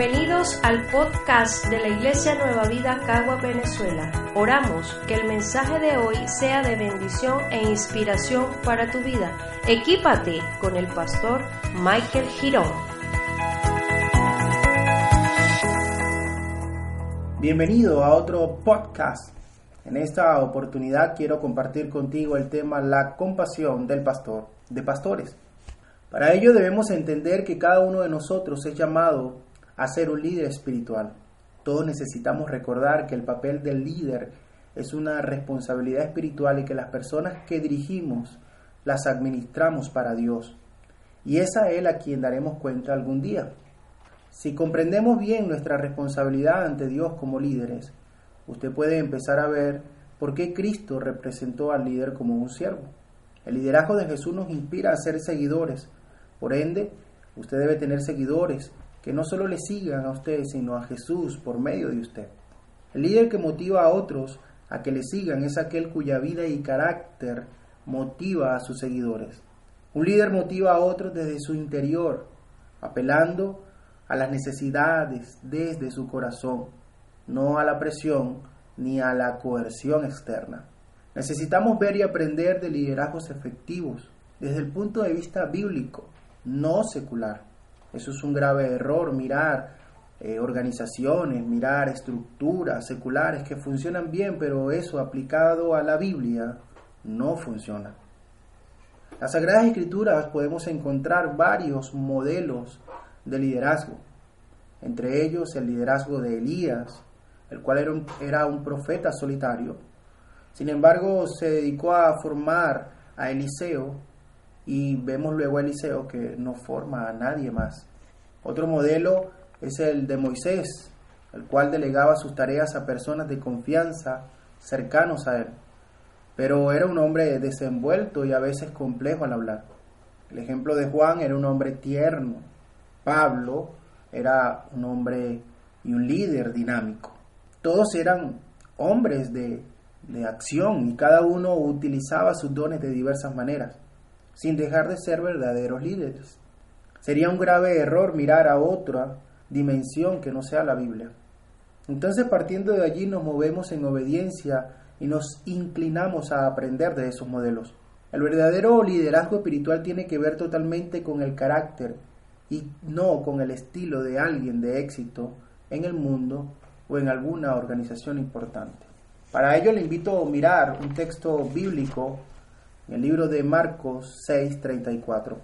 Bienvenidos al podcast de la Iglesia Nueva Vida Cagua, Venezuela. Oramos que el mensaje de hoy sea de bendición e inspiración para tu vida. Equípate con el pastor Michael Girón. Bienvenido a otro podcast. En esta oportunidad quiero compartir contigo el tema la compasión del pastor, de pastores. Para ello debemos entender que cada uno de nosotros es llamado a ser un líder espiritual. Todos necesitamos recordar que el papel del líder es una responsabilidad espiritual y que las personas que dirigimos las administramos para Dios. Y es a Él a quien daremos cuenta algún día. Si comprendemos bien nuestra responsabilidad ante Dios como líderes, usted puede empezar a ver por qué Cristo representó al líder como un siervo. El liderazgo de Jesús nos inspira a ser seguidores, por ende, usted debe tener seguidores que no solo le sigan a usted, sino a Jesús por medio de usted. El líder que motiva a otros a que le sigan es aquel cuya vida y carácter motiva a sus seguidores. Un líder motiva a otros desde su interior, apelando a las necesidades desde su corazón, no a la presión ni a la coerción externa. Necesitamos ver y aprender de liderazgos efectivos desde el punto de vista bíblico, no secular. Eso es un grave error, mirar eh, organizaciones, mirar estructuras seculares que funcionan bien, pero eso aplicado a la Biblia no funciona. Las Sagradas Escrituras podemos encontrar varios modelos de liderazgo, entre ellos el liderazgo de Elías, el cual era un profeta solitario. Sin embargo, se dedicó a formar a Eliseo y vemos luego a Eliseo que no forma a nadie más. Otro modelo es el de Moisés, el cual delegaba sus tareas a personas de confianza cercanos a él, pero era un hombre desenvuelto y a veces complejo al hablar. El ejemplo de Juan era un hombre tierno, Pablo era un hombre y un líder dinámico. Todos eran hombres de, de acción y cada uno utilizaba sus dones de diversas maneras sin dejar de ser verdaderos líderes. Sería un grave error mirar a otra dimensión que no sea la Biblia. Entonces partiendo de allí nos movemos en obediencia y nos inclinamos a aprender de esos modelos. El verdadero liderazgo espiritual tiene que ver totalmente con el carácter y no con el estilo de alguien de éxito en el mundo o en alguna organización importante. Para ello le invito a mirar un texto bíblico el libro de Marcos 6:34.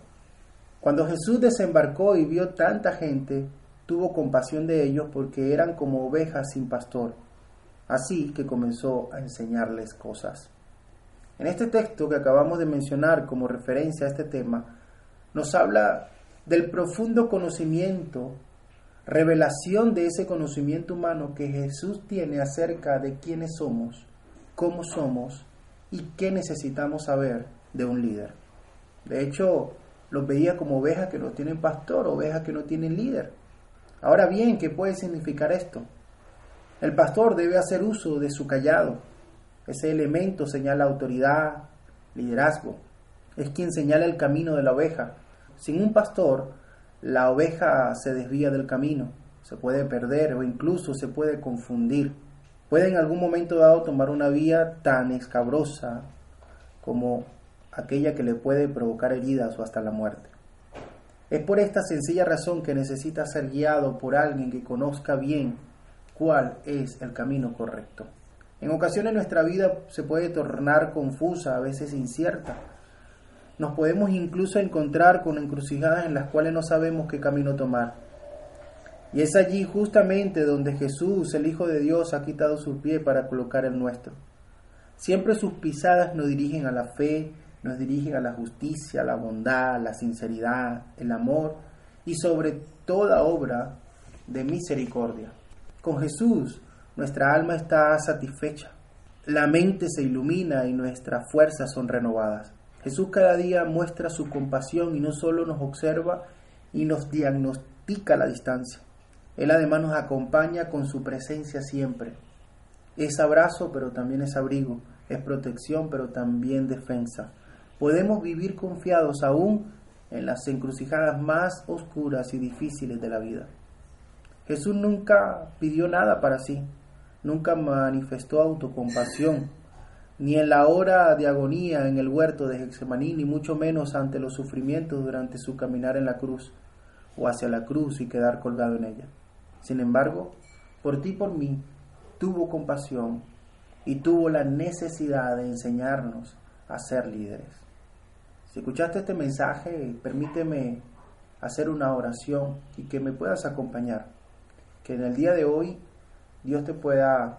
Cuando Jesús desembarcó y vio tanta gente, tuvo compasión de ellos porque eran como ovejas sin pastor. Así que comenzó a enseñarles cosas. En este texto que acabamos de mencionar como referencia a este tema, nos habla del profundo conocimiento, revelación de ese conocimiento humano que Jesús tiene acerca de quiénes somos, cómo somos y qué necesitamos saber de un líder. De hecho, los veía como ovejas que no tienen pastor, ovejas que no tienen líder. Ahora bien, ¿qué puede significar esto? El pastor debe hacer uso de su callado. Ese elemento señala autoridad, liderazgo. Es quien señala el camino de la oveja. Sin un pastor, la oveja se desvía del camino, se puede perder o incluso se puede confundir puede en algún momento dado tomar una vía tan escabrosa como aquella que le puede provocar heridas o hasta la muerte. Es por esta sencilla razón que necesita ser guiado por alguien que conozca bien cuál es el camino correcto. En ocasiones nuestra vida se puede tornar confusa, a veces incierta. Nos podemos incluso encontrar con encrucijadas en las cuales no sabemos qué camino tomar. Y es allí justamente donde Jesús, el Hijo de Dios, ha quitado su pie para colocar el nuestro. Siempre sus pisadas nos dirigen a la fe, nos dirigen a la justicia, la bondad, la sinceridad, el amor y sobre toda obra de misericordia. Con Jesús nuestra alma está satisfecha, la mente se ilumina y nuestras fuerzas son renovadas. Jesús cada día muestra su compasión y no solo nos observa y nos diagnostica la distancia, él además nos acompaña con su presencia siempre. Es abrazo, pero también es abrigo. Es protección, pero también defensa. Podemos vivir confiados aún en las encrucijadas más oscuras y difíciles de la vida. Jesús nunca pidió nada para sí, nunca manifestó autocompasión, ni en la hora de agonía en el huerto de Getsemaní, ni mucho menos ante los sufrimientos durante su caminar en la cruz o hacia la cruz y quedar colgado en ella. Sin embargo, por ti y por mí, tuvo compasión y tuvo la necesidad de enseñarnos a ser líderes. Si escuchaste este mensaje, permíteme hacer una oración y que me puedas acompañar. Que en el día de hoy Dios te pueda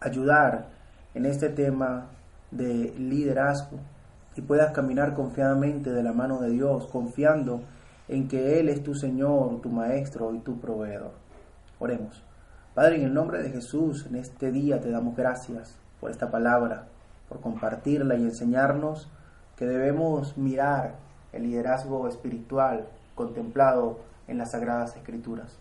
ayudar en este tema de liderazgo y puedas caminar confiadamente de la mano de Dios, confiando en que Él es tu Señor, tu Maestro y tu proveedor. Padre, en el nombre de Jesús, en este día te damos gracias por esta palabra, por compartirla y enseñarnos que debemos mirar el liderazgo espiritual contemplado en las Sagradas Escrituras.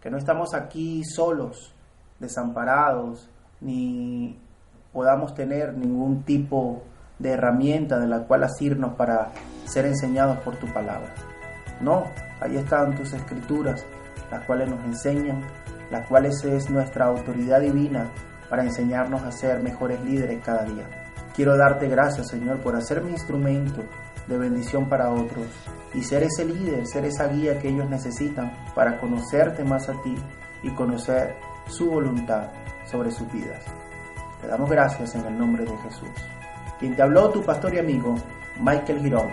Que no estamos aquí solos, desamparados, ni podamos tener ningún tipo de herramienta de la cual asirnos para ser enseñados por tu palabra. No, ahí están tus escrituras, las cuales nos enseñan, las cuales es nuestra autoridad divina para enseñarnos a ser mejores líderes cada día. Quiero darte gracias, Señor, por hacerme instrumento de bendición para otros y ser ese líder, ser esa guía que ellos necesitan para conocerte más a ti y conocer su voluntad sobre sus vidas. Te damos gracias en el nombre de Jesús. Quien te habló, tu pastor y amigo, Michael Girón